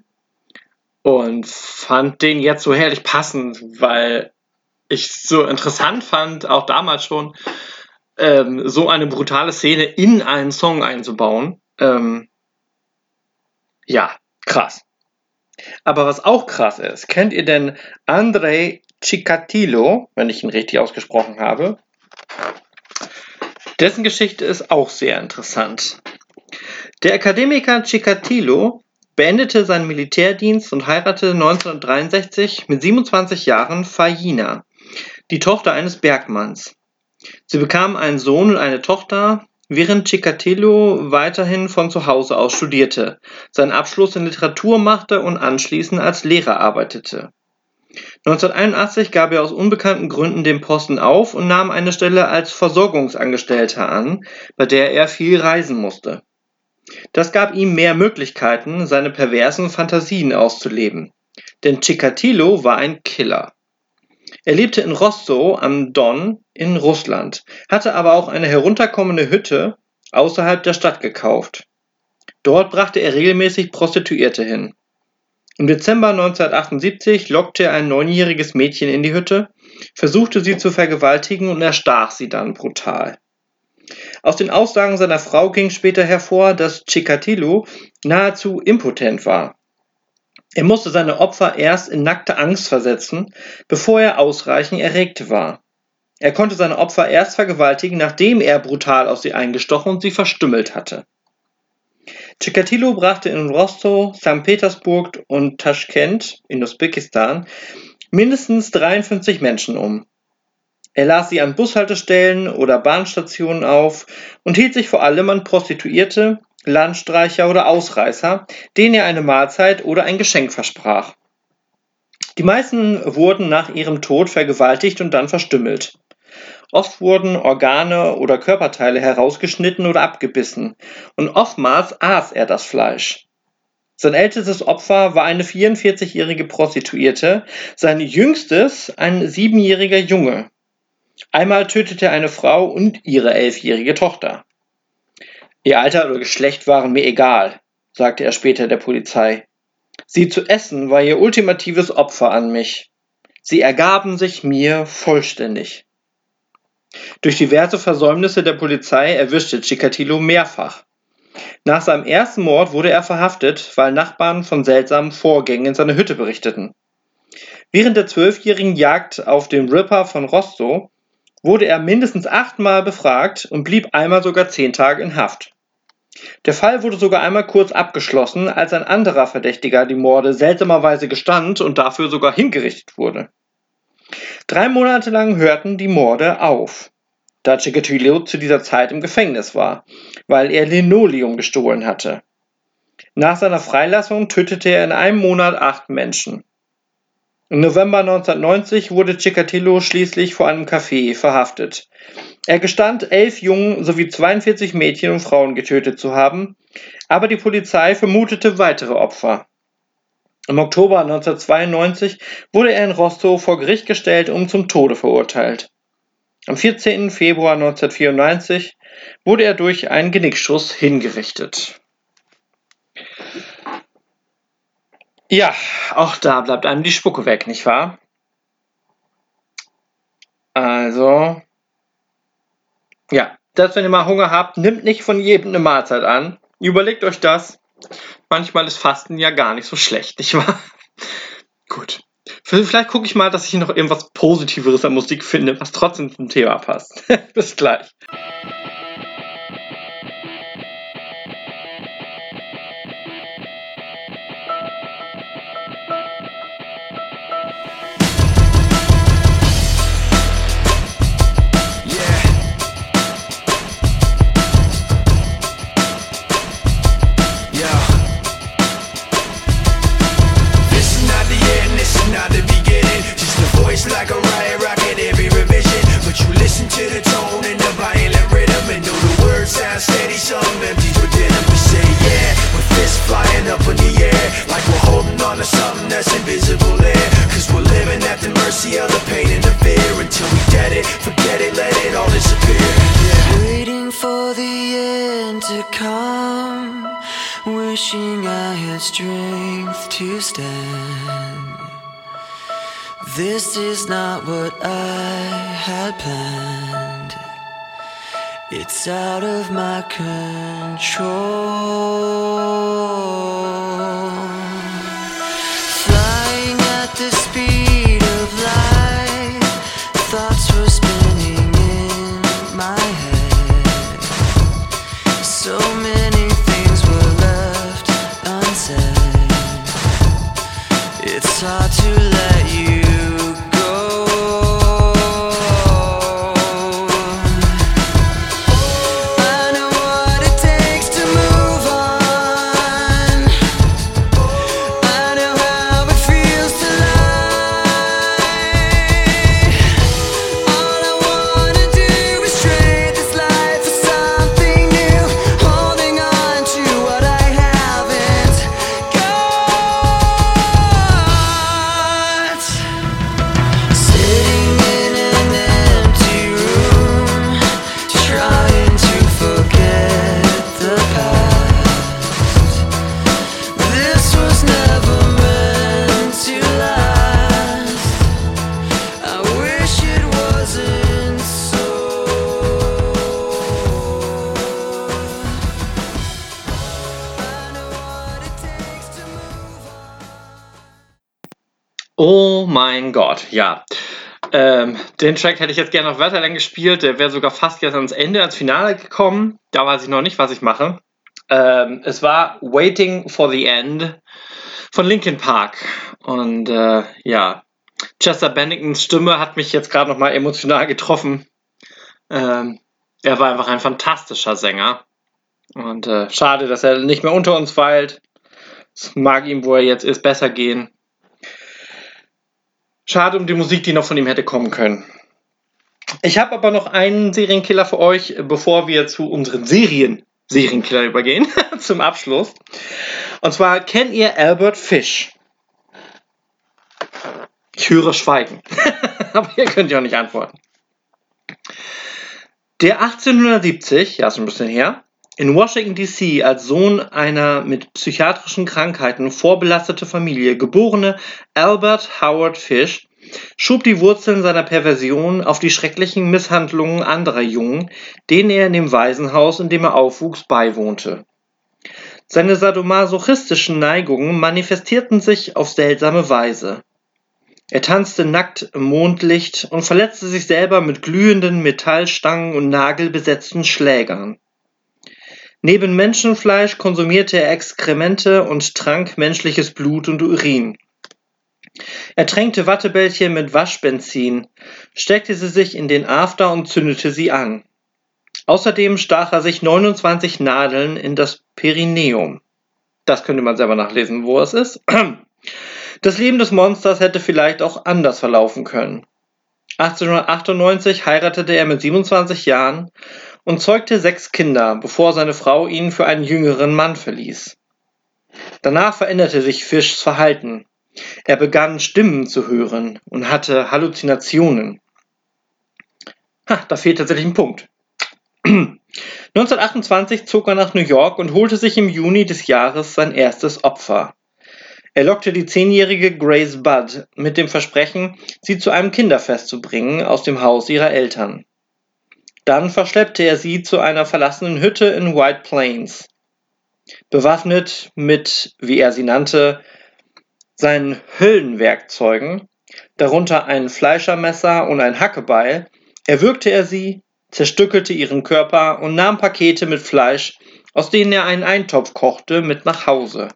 Und fand den jetzt so herrlich passend, weil ich so interessant fand, auch damals schon, ähm, so eine brutale Szene in einen Song einzubauen. Ähm, ja, krass. Aber was auch krass ist, kennt ihr denn Andrei Chikatilo, wenn ich ihn richtig ausgesprochen habe? Dessen Geschichte ist auch sehr interessant. Der Akademiker Chikatilo beendete seinen Militärdienst und heiratete 1963 mit 27 Jahren Fajina, die Tochter eines Bergmanns. Sie bekamen einen Sohn und eine Tochter, während Chikatilo weiterhin von zu Hause aus studierte, seinen Abschluss in Literatur machte und anschließend als Lehrer arbeitete. 1981 gab er aus unbekannten Gründen den Posten auf und nahm eine Stelle als Versorgungsangestellter an, bei der er viel reisen musste. Das gab ihm mehr Möglichkeiten, seine perversen Fantasien auszuleben. Denn Chikatilo war ein Killer. Er lebte in Rostow am Don in Russland, hatte aber auch eine herunterkommende Hütte außerhalb der Stadt gekauft. Dort brachte er regelmäßig Prostituierte hin. Im Dezember 1978 lockte er ein neunjähriges Mädchen in die Hütte, versuchte sie zu vergewaltigen und erstach sie dann brutal. Aus den Aussagen seiner Frau ging später hervor, dass Chikatilo nahezu impotent war. Er musste seine Opfer erst in nackte Angst versetzen, bevor er ausreichend erregt war. Er konnte seine Opfer erst vergewaltigen, nachdem er brutal auf sie eingestochen und sie verstümmelt hatte. Chikatilo brachte in Rostow, St. Petersburg und Taschkent in Usbekistan mindestens 53 Menschen um. Er las sie an Bushaltestellen oder Bahnstationen auf und hielt sich vor allem an Prostituierte, Landstreicher oder Ausreißer, denen er eine Mahlzeit oder ein Geschenk versprach. Die meisten wurden nach ihrem Tod vergewaltigt und dann verstümmelt. Oft wurden Organe oder Körperteile herausgeschnitten oder abgebissen, und oftmals aß er das Fleisch. Sein ältestes Opfer war eine 44-jährige Prostituierte, sein jüngstes ein siebenjähriger Junge. Einmal tötete er eine Frau und ihre elfjährige Tochter. Ihr Alter oder Geschlecht waren mir egal, sagte er später der Polizei. Sie zu essen war ihr ultimatives Opfer an mich. Sie ergaben sich mir vollständig. Durch diverse Versäumnisse der Polizei erwischte Chikatilo mehrfach. Nach seinem ersten Mord wurde er verhaftet, weil Nachbarn von seltsamen Vorgängen in seiner Hütte berichteten. Während der zwölfjährigen Jagd auf den Ripper von Rostow wurde er mindestens achtmal befragt und blieb einmal sogar zehn Tage in Haft. Der Fall wurde sogar einmal kurz abgeschlossen, als ein anderer Verdächtiger die Morde seltsamerweise gestand und dafür sogar hingerichtet wurde. Drei Monate lang hörten die Morde auf, da Chikatilo zu dieser Zeit im Gefängnis war, weil er Linoleum gestohlen hatte. Nach seiner Freilassung tötete er in einem Monat acht Menschen. Im November 1990 wurde Chikatilo schließlich vor einem Café verhaftet. Er gestand, elf Jungen sowie 42 Mädchen und Frauen getötet zu haben, aber die Polizei vermutete weitere Opfer. Im Oktober 1992 wurde er in Rostow vor Gericht gestellt und zum Tode verurteilt. Am 14. Februar 1994 wurde er durch einen Genickschuss hingerichtet. Ja, auch da bleibt einem die Spucke weg, nicht wahr? Also, ja, das, wenn ihr mal Hunger habt, nimmt nicht von jedem eine Mahlzeit an. Überlegt euch das. Manchmal ist Fasten ja gar nicht so schlecht, nicht wahr? [LAUGHS] Gut. Vielleicht gucke ich mal, dass ich noch irgendwas Positiveres an Musik finde, was trotzdem zum Thema passt. [LAUGHS] Bis gleich. To stand. This is not what I had planned. It's out of my control. Den Track hätte ich jetzt gerne noch weiterlang gespielt. Der wäre sogar fast jetzt ans Ende, ans Finale gekommen. Da weiß ich noch nicht, was ich mache. Ähm, es war Waiting for the End von Linkin Park. Und äh, ja, Chester Benningtons Stimme hat mich jetzt gerade nochmal emotional getroffen. Ähm, er war einfach ein fantastischer Sänger. Und äh, schade, dass er nicht mehr unter uns weilt. Es mag ihm, wo er jetzt ist, besser gehen. Schade um die Musik, die noch von ihm hätte kommen können. Ich habe aber noch einen Serienkiller für euch, bevor wir zu unseren Serien Serienkiller übergehen, [LAUGHS] zum Abschluss. Und zwar kennt ihr Albert Fish? Ich höre Schweigen. [LAUGHS] aber ihr könnt ja auch nicht antworten. Der 1870, ja, ist ein bisschen her, in Washington DC als Sohn einer mit psychiatrischen Krankheiten vorbelastete Familie geborene Albert Howard Fish schob die Wurzeln seiner Perversion auf die schrecklichen Misshandlungen anderer Jungen, denen er in dem Waisenhaus, in dem er aufwuchs, beiwohnte. Seine sadomasochistischen Neigungen manifestierten sich auf seltsame Weise. Er tanzte nackt im Mondlicht und verletzte sich selber mit glühenden Metallstangen und nagelbesetzten Schlägern. Neben Menschenfleisch konsumierte er Exkremente und trank menschliches Blut und Urin. Er tränkte Wattebällchen mit Waschbenzin, steckte sie sich in den After und zündete sie an. Außerdem stach er sich 29 Nadeln in das Perineum. Das könnte man selber nachlesen, wo es ist. [CLEARS THROAT] Das Leben des Monsters hätte vielleicht auch anders verlaufen können. 1898 heiratete er mit 27 Jahren und zeugte sechs Kinder, bevor seine Frau ihn für einen jüngeren Mann verließ. Danach veränderte sich Fischs Verhalten. Er begann Stimmen zu hören und hatte Halluzinationen. Ha, da fehlt tatsächlich ein Punkt. [CLEARS THROAT] 1928 zog er nach New York und holte sich im Juni des Jahres sein erstes Opfer. Er lockte die zehnjährige Grace Budd mit dem Versprechen, sie zu einem Kinderfest zu bringen aus dem Haus ihrer Eltern. Dann verschleppte er sie zu einer verlassenen Hütte in White Plains. Bewaffnet mit, wie er sie nannte, seinen Höllenwerkzeugen, darunter ein Fleischermesser und ein Hackebeil, erwürgte er sie, zerstückelte ihren Körper und nahm Pakete mit Fleisch, aus denen er einen Eintopf kochte, mit nach Hause.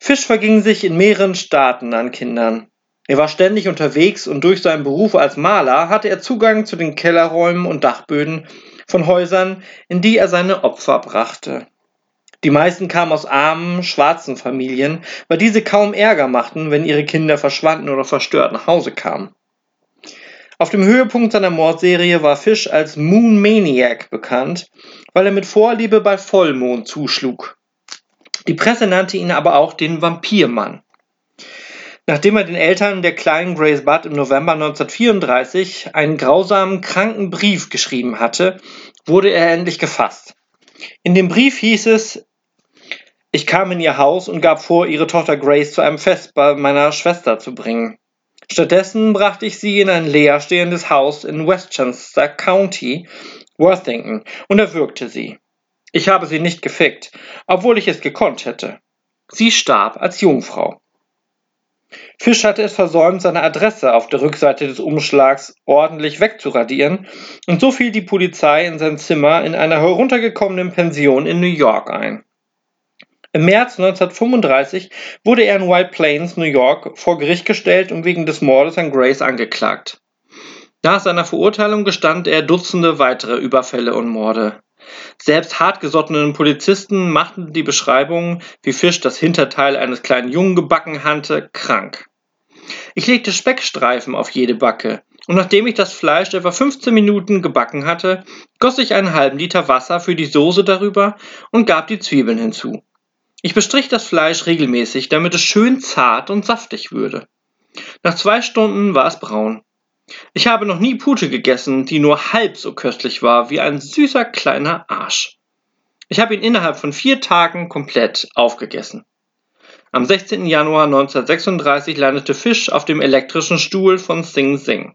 Fisch verging sich in mehreren Staaten an Kindern. Er war ständig unterwegs und durch seinen Beruf als Maler hatte er Zugang zu den Kellerräumen und Dachböden von Häusern, in die er seine Opfer brachte. Die meisten kamen aus armen, schwarzen Familien, weil diese kaum Ärger machten, wenn ihre Kinder verschwanden oder verstört nach Hause kamen. Auf dem Höhepunkt seiner Mordserie war Fish als Moon Maniac bekannt, weil er mit Vorliebe bei Vollmond zuschlug. Die Presse nannte ihn aber auch den Vampirmann. Nachdem er den Eltern der kleinen Grace Budd im November 1934 einen grausamen, kranken Brief geschrieben hatte, wurde er endlich gefasst. In dem Brief hieß es, ich kam in ihr Haus und gab vor, ihre Tochter Grace zu einem Fest bei meiner Schwester zu bringen. Stattdessen brachte ich sie in ein leerstehendes Haus in Westchester County, Worthington, und erwürgte sie. Ich habe sie nicht gefickt, obwohl ich es gekonnt hätte. Sie starb als Jungfrau. Fisch hatte es versäumt, seine Adresse auf der Rückseite des Umschlags ordentlich wegzuradieren, und so fiel die Polizei in sein Zimmer in einer heruntergekommenen Pension in New York ein. Im März 1935 wurde er in White Plains, New York, vor Gericht gestellt und wegen des Mordes an Grace angeklagt. Nach seiner Verurteilung gestand er Dutzende weitere Überfälle und Morde. Selbst hartgesottenen Polizisten machten die Beschreibung, wie Fisch das Hinterteil eines kleinen Jungen gebacken hatte, krank. Ich legte Speckstreifen auf jede Backe, und nachdem ich das Fleisch etwa 15 Minuten gebacken hatte, goss ich einen halben Liter Wasser für die Soße darüber und gab die Zwiebeln hinzu. Ich bestrich das Fleisch regelmäßig, damit es schön zart und saftig würde. Nach zwei Stunden war es braun. Ich habe noch nie Pute gegessen, die nur halb so köstlich war wie ein süßer kleiner Arsch. Ich habe ihn innerhalb von vier Tagen komplett aufgegessen. Am 16. Januar 1936 landete Fisch auf dem elektrischen Stuhl von Sing Sing.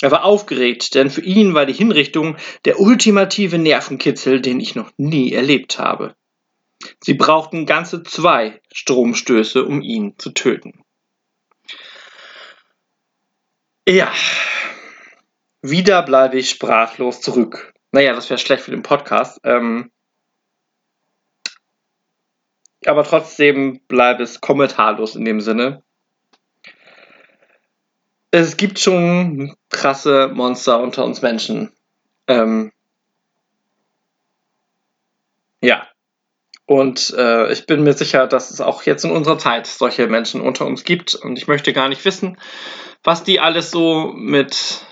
Er war aufgeregt, denn für ihn war die Hinrichtung der ultimative Nervenkitzel, den ich noch nie erlebt habe. Sie brauchten ganze zwei Stromstöße, um ihn zu töten. Ja, wieder bleibe ich sprachlos zurück. Naja, das wäre schlecht für den Podcast. Ähm, aber trotzdem bleibe es kommentarlos in dem Sinne. Es gibt schon krasse Monster unter uns Menschen. Ähm, ja. Und äh, ich bin mir sicher, dass es auch jetzt in unserer Zeit solche Menschen unter uns gibt. Und ich möchte gar nicht wissen, was die alles so mit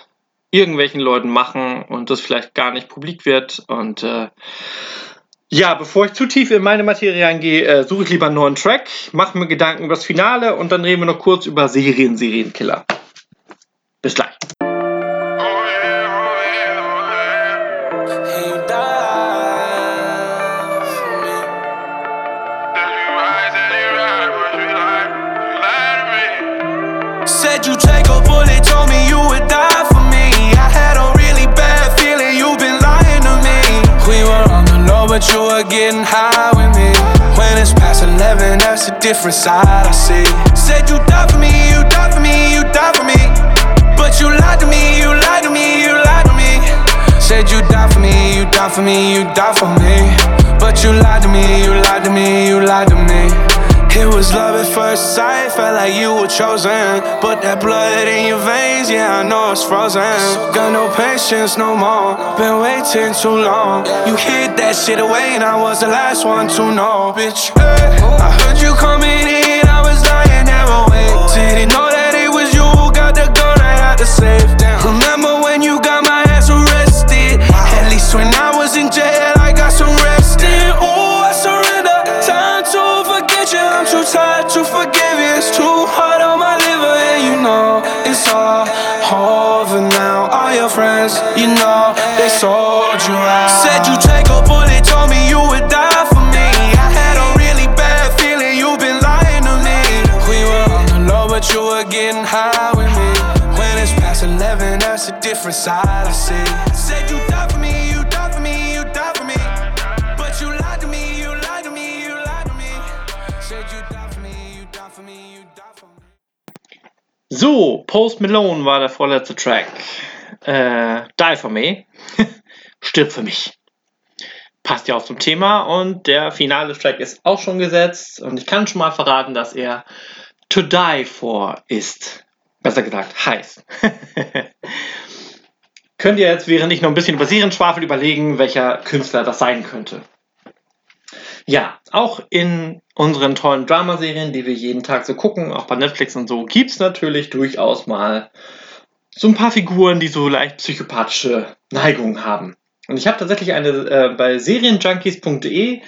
irgendwelchen Leuten machen und das vielleicht gar nicht publik wird. Und äh, ja, bevor ich zu tief in meine Materie reingehe, äh, suche ich lieber einen neuen Track, mache mir Gedanken über das Finale und dann reden wir noch kurz über Serien, Serienkiller. But you were getting high with me. When it's past 11, that's a different side I see. Said you die for me, you die for me, you die for me. But you lied to me, you lied to me, you lied to me. Said you die for me, you die for me, you die for me. But you lied to me, you lied to me, you lied to me. It was love at first sight, felt like you were chosen. But that blood in your veins, yeah, I know it's frozen. Got no patience no more, been waiting too long. You hid that shit away, and I was the last one to know, bitch. I heard you Post Malone war der vorletzte Track. Äh, Die for Me. [LAUGHS] Stirb für mich. Passt ja auch zum Thema und der finale Track ist auch schon gesetzt und ich kann schon mal verraten, dass er To Die For ist. Besser gesagt, heißt. [LAUGHS] Könnt ihr jetzt, während ich noch ein bisschen über Serienschwafel überlegen, welcher Künstler das sein könnte. Ja, auch in unseren tollen Dramaserien, die wir jeden Tag so gucken, auch bei Netflix und so, gibt's natürlich durchaus mal so ein paar Figuren, die so leicht psychopathische Neigungen haben. Und ich habe tatsächlich eine äh, bei serienjunkies.de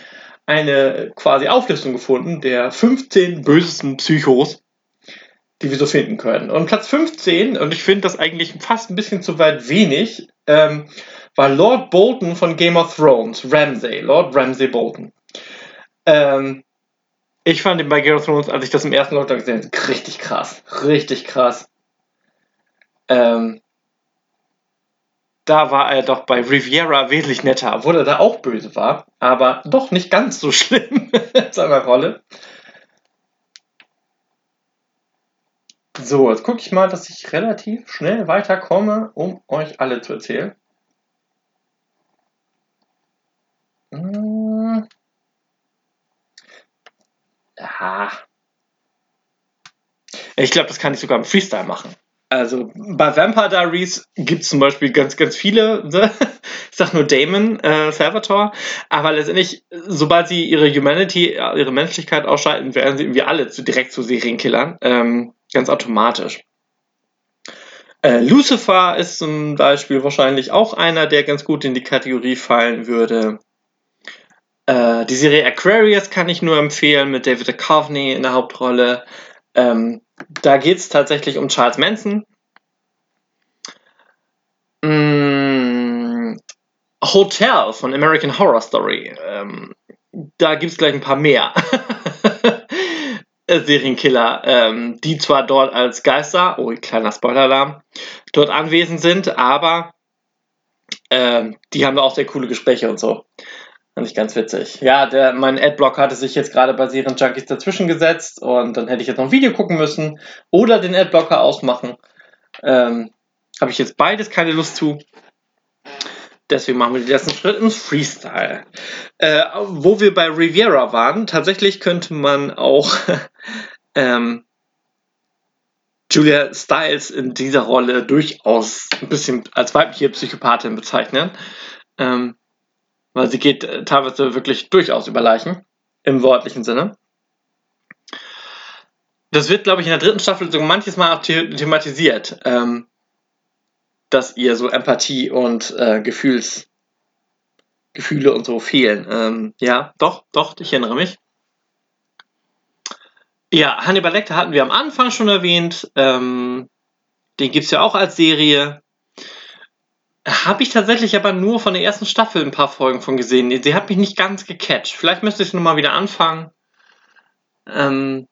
eine quasi Auflistung gefunden der 15 bösesten Psychos, die wir so finden können. Und Platz 15, und ich finde das eigentlich fast ein bisschen zu weit wenig, ähm, war Lord Bolton von Game of Thrones, Ramsay, Lord Ramsay Bolton. Ähm, ich fand ihn bei Game of Thrones, als ich das im ersten Lockdown gesehen habe, richtig krass. Richtig krass. Ähm, da war er doch bei Riviera wesentlich netter, obwohl er da auch böse war, aber doch nicht ganz so [LAUGHS] schlimm in seiner Rolle. So, jetzt gucke ich mal, dass ich relativ schnell weiterkomme, um euch alle zu erzählen. Ich glaube, das kann ich sogar im Freestyle machen. Also bei Vampire Diaries gibt es zum Beispiel ganz, ganz viele, ne? ich sag nur Damon, äh, Salvatore, aber letztendlich, sobald sie ihre Humanity, ihre Menschlichkeit ausschalten, werden sie irgendwie alle zu, direkt zu Serienkillern, ähm, ganz automatisch. Äh, Lucifer ist zum Beispiel wahrscheinlich auch einer, der ganz gut in die Kategorie fallen würde. Äh, die Serie Aquarius kann ich nur empfehlen mit David Duchovny in der Hauptrolle. Ähm, da geht es tatsächlich um Charles Manson. Mm, Hotel von American Horror Story. Ähm, da gibt es gleich ein paar mehr [LAUGHS] Serienkiller, ähm, die zwar dort als Geister, oh, kleiner Spoiler-Alarm, dort anwesend sind, aber ähm, die haben da auch sehr coole Gespräche und so. Fand ich ganz witzig. Ja, der, mein Adblock hatte sich jetzt gerade bei Serienjunkies dazwischen gesetzt und dann hätte ich jetzt noch ein Video gucken müssen oder den Adblocker ausmachen. Ähm, Habe ich jetzt beides keine Lust zu. Deswegen machen wir den ersten Schritt ins Freestyle. Äh, wo wir bei Riviera waren, tatsächlich könnte man auch [LAUGHS] ähm, Julia Stiles in dieser Rolle durchaus ein bisschen als weibliche Psychopathin bezeichnen. Ähm, weil sie geht äh, teilweise wirklich durchaus über Leichen, im wortlichen Sinne. Das wird, glaube ich, in der dritten Staffel so manches Mal auch the thematisiert, ähm, dass ihr so Empathie und äh, Gefühls, Gefühle und so fehlen. Ähm, ja, doch, doch, ich erinnere mich. Ja, Hannibal Lecter hatten wir am Anfang schon erwähnt. Ähm, den gibt es ja auch als Serie. Habe ich tatsächlich aber nur von der ersten Staffel ein paar Folgen von gesehen. Sie hat mich nicht ganz gecatcht. Vielleicht müsste ich nochmal wieder anfangen. Ähm,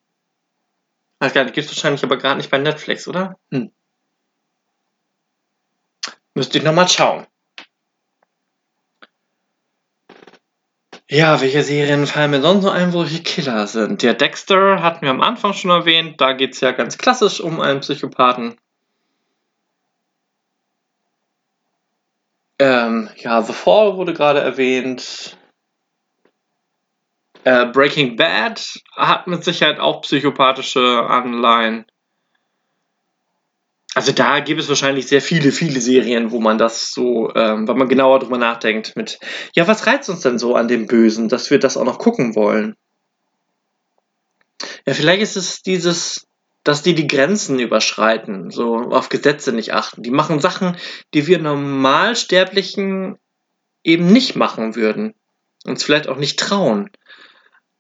weiß gar nicht, gibt es wahrscheinlich aber gerade nicht bei Netflix, oder? Hm. Müsste ich nochmal schauen. Ja, welche Serien fallen mir sonst noch ein, wo die Killer sind? Der Dexter hatten wir am Anfang schon erwähnt. Da geht es ja ganz klassisch um einen Psychopathen. Ähm, ja, The Fall wurde gerade erwähnt. Äh, Breaking Bad hat mit Sicherheit auch psychopathische Anleihen. Also da gibt es wahrscheinlich sehr viele, viele Serien, wo man das so, ähm, wenn man genauer drüber nachdenkt, mit, ja, was reizt uns denn so an dem Bösen, dass wir das auch noch gucken wollen? Ja, vielleicht ist es dieses, dass die die Grenzen überschreiten, so auf Gesetze nicht achten. Die machen Sachen, die wir Normalsterblichen eben nicht machen würden. Uns vielleicht auch nicht trauen.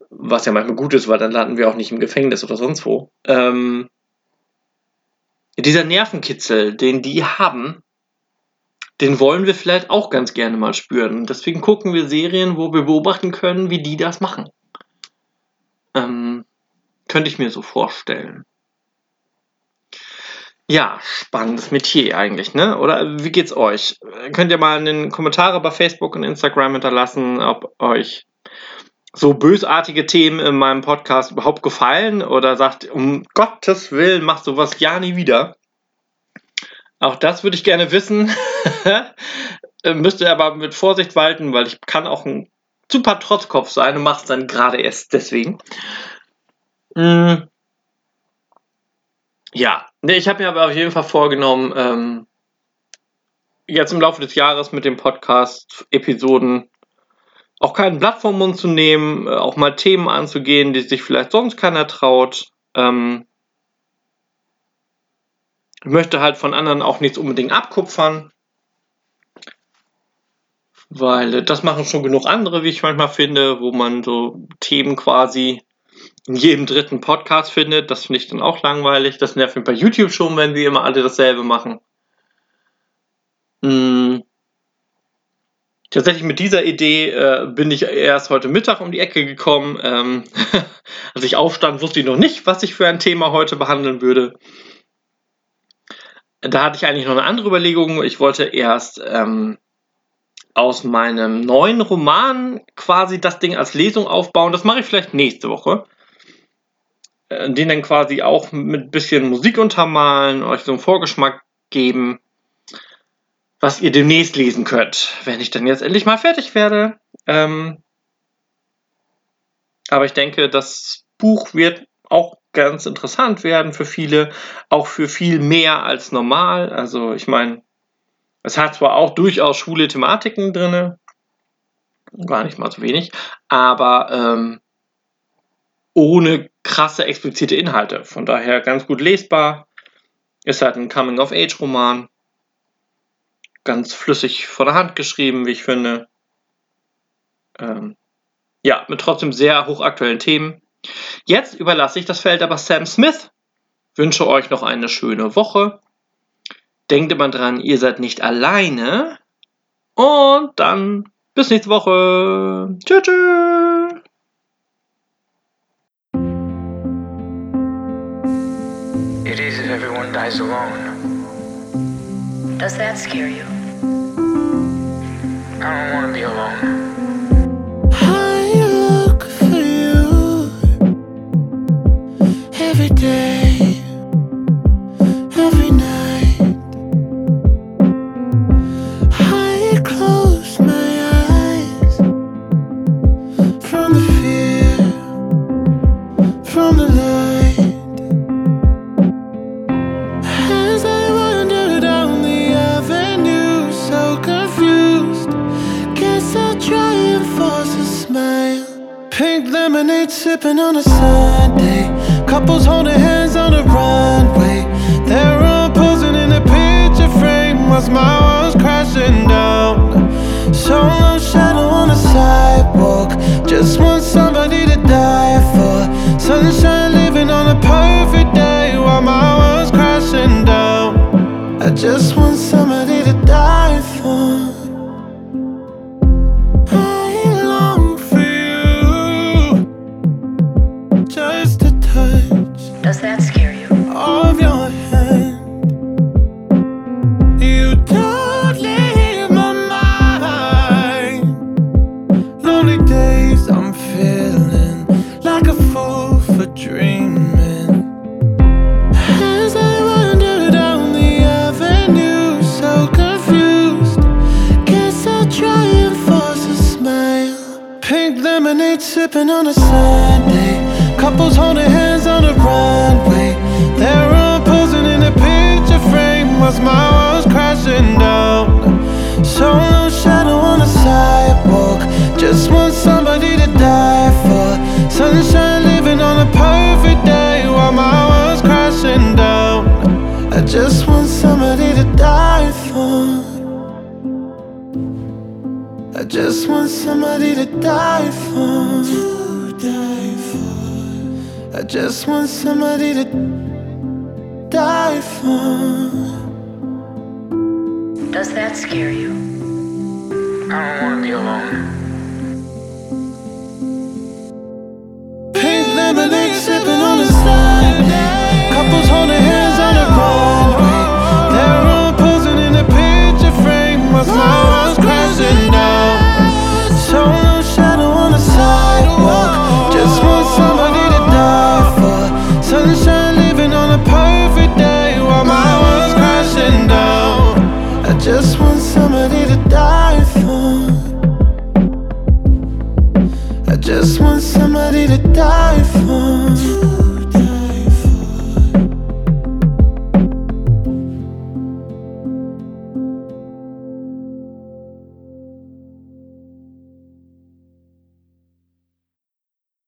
Was ja manchmal gut ist, weil dann landen wir auch nicht im Gefängnis oder sonst wo. Ähm, dieser Nervenkitzel, den die haben, den wollen wir vielleicht auch ganz gerne mal spüren. Deswegen gucken wir Serien, wo wir beobachten können, wie die das machen. Ähm, könnte ich mir so vorstellen. Ja, spannendes Metier eigentlich, ne? Oder wie geht's euch? Könnt ihr mal in den Kommentare bei Facebook und Instagram hinterlassen, ob euch so bösartige Themen in meinem Podcast überhaupt gefallen oder sagt, um Gottes Willen, mach sowas ja nie wieder. Auch das würde ich gerne wissen. [LAUGHS] Müsste aber mit Vorsicht walten, weil ich kann auch ein super Trotzkopf sein und mach's dann gerade erst deswegen. Hm. Ja, nee, ich habe mir aber auf jeden Fall vorgenommen, ähm, jetzt im Laufe des Jahres mit dem Podcast-Episoden auch kein Blatt vom Mund zu nehmen, äh, auch mal Themen anzugehen, die sich vielleicht sonst keiner traut. Ähm, Ich möchte halt von anderen auch nichts unbedingt abkupfern. Weil äh, das machen schon genug andere, wie ich manchmal finde, wo man so Themen quasi in jedem dritten Podcast findet. Das finde ich dann auch langweilig. Das nervt mich bei YouTube schon, wenn wir immer alle dasselbe machen. Hm. Tatsächlich mit dieser Idee äh, bin ich erst heute Mittag um die Ecke gekommen. Ähm, [LAUGHS] als ich aufstand, wusste ich noch nicht, was ich für ein Thema heute behandeln würde. Da hatte ich eigentlich noch eine andere Überlegung. Ich wollte erst ähm, aus meinem neuen Roman quasi das Ding als Lesung aufbauen. Das mache ich vielleicht nächste Woche. Äh, den dann quasi auch mit bisschen Musik untermalen, euch so einen Vorgeschmack geben, was ihr demnächst lesen könnt, wenn ich dann jetzt endlich mal fertig werde. Ähm, aber ich denke, das Buch wird auch ganz interessant werden für viele, auch für viel mehr als normal. Also ich meine, es hat zwar auch durchaus schwule Thematiken drin, gar nicht mal so wenig, aber ähm, ohne krasse explizite Inhalte. Von daher ganz gut lesbar. Ist halt ein Coming-of-Age-Roman. Ganz flüssig von der Hand geschrieben, wie ich finde. Ähm, ja, mit trotzdem sehr hochaktuellen Themen. Jetzt überlasse ich das Feld aber Sam Smith. Wünsche euch noch eine schöne Woche. Denkt immer dran, ihr seid nicht alleine. Und dann bis nächste Woche. Tschüss. tschüss. Everyone dies alone. Does that scare you? I don't want to be alone. I look for you every day, sipping on a Sunday. Couples holding hands on the runway. They're all posing in a picture frame whilst my walls crashing down. Solo shadow on the sidewalk. Just want somebody to die for. Sunshine living on a perfect day while my world's crashing down. I just want sipping on a Sunday. Couples holding hands on the runway. They're all posing in a picture frame whilst my world's crashing down. Solo shadow on the sidewalk. Just want somebody to die for. Sunshine living on a perfect day while my world's crashing down. I just Just want somebody to die for. To die for. I just want somebody to die for. Does that scare you? I don't want to be alone. Pink lemonade life.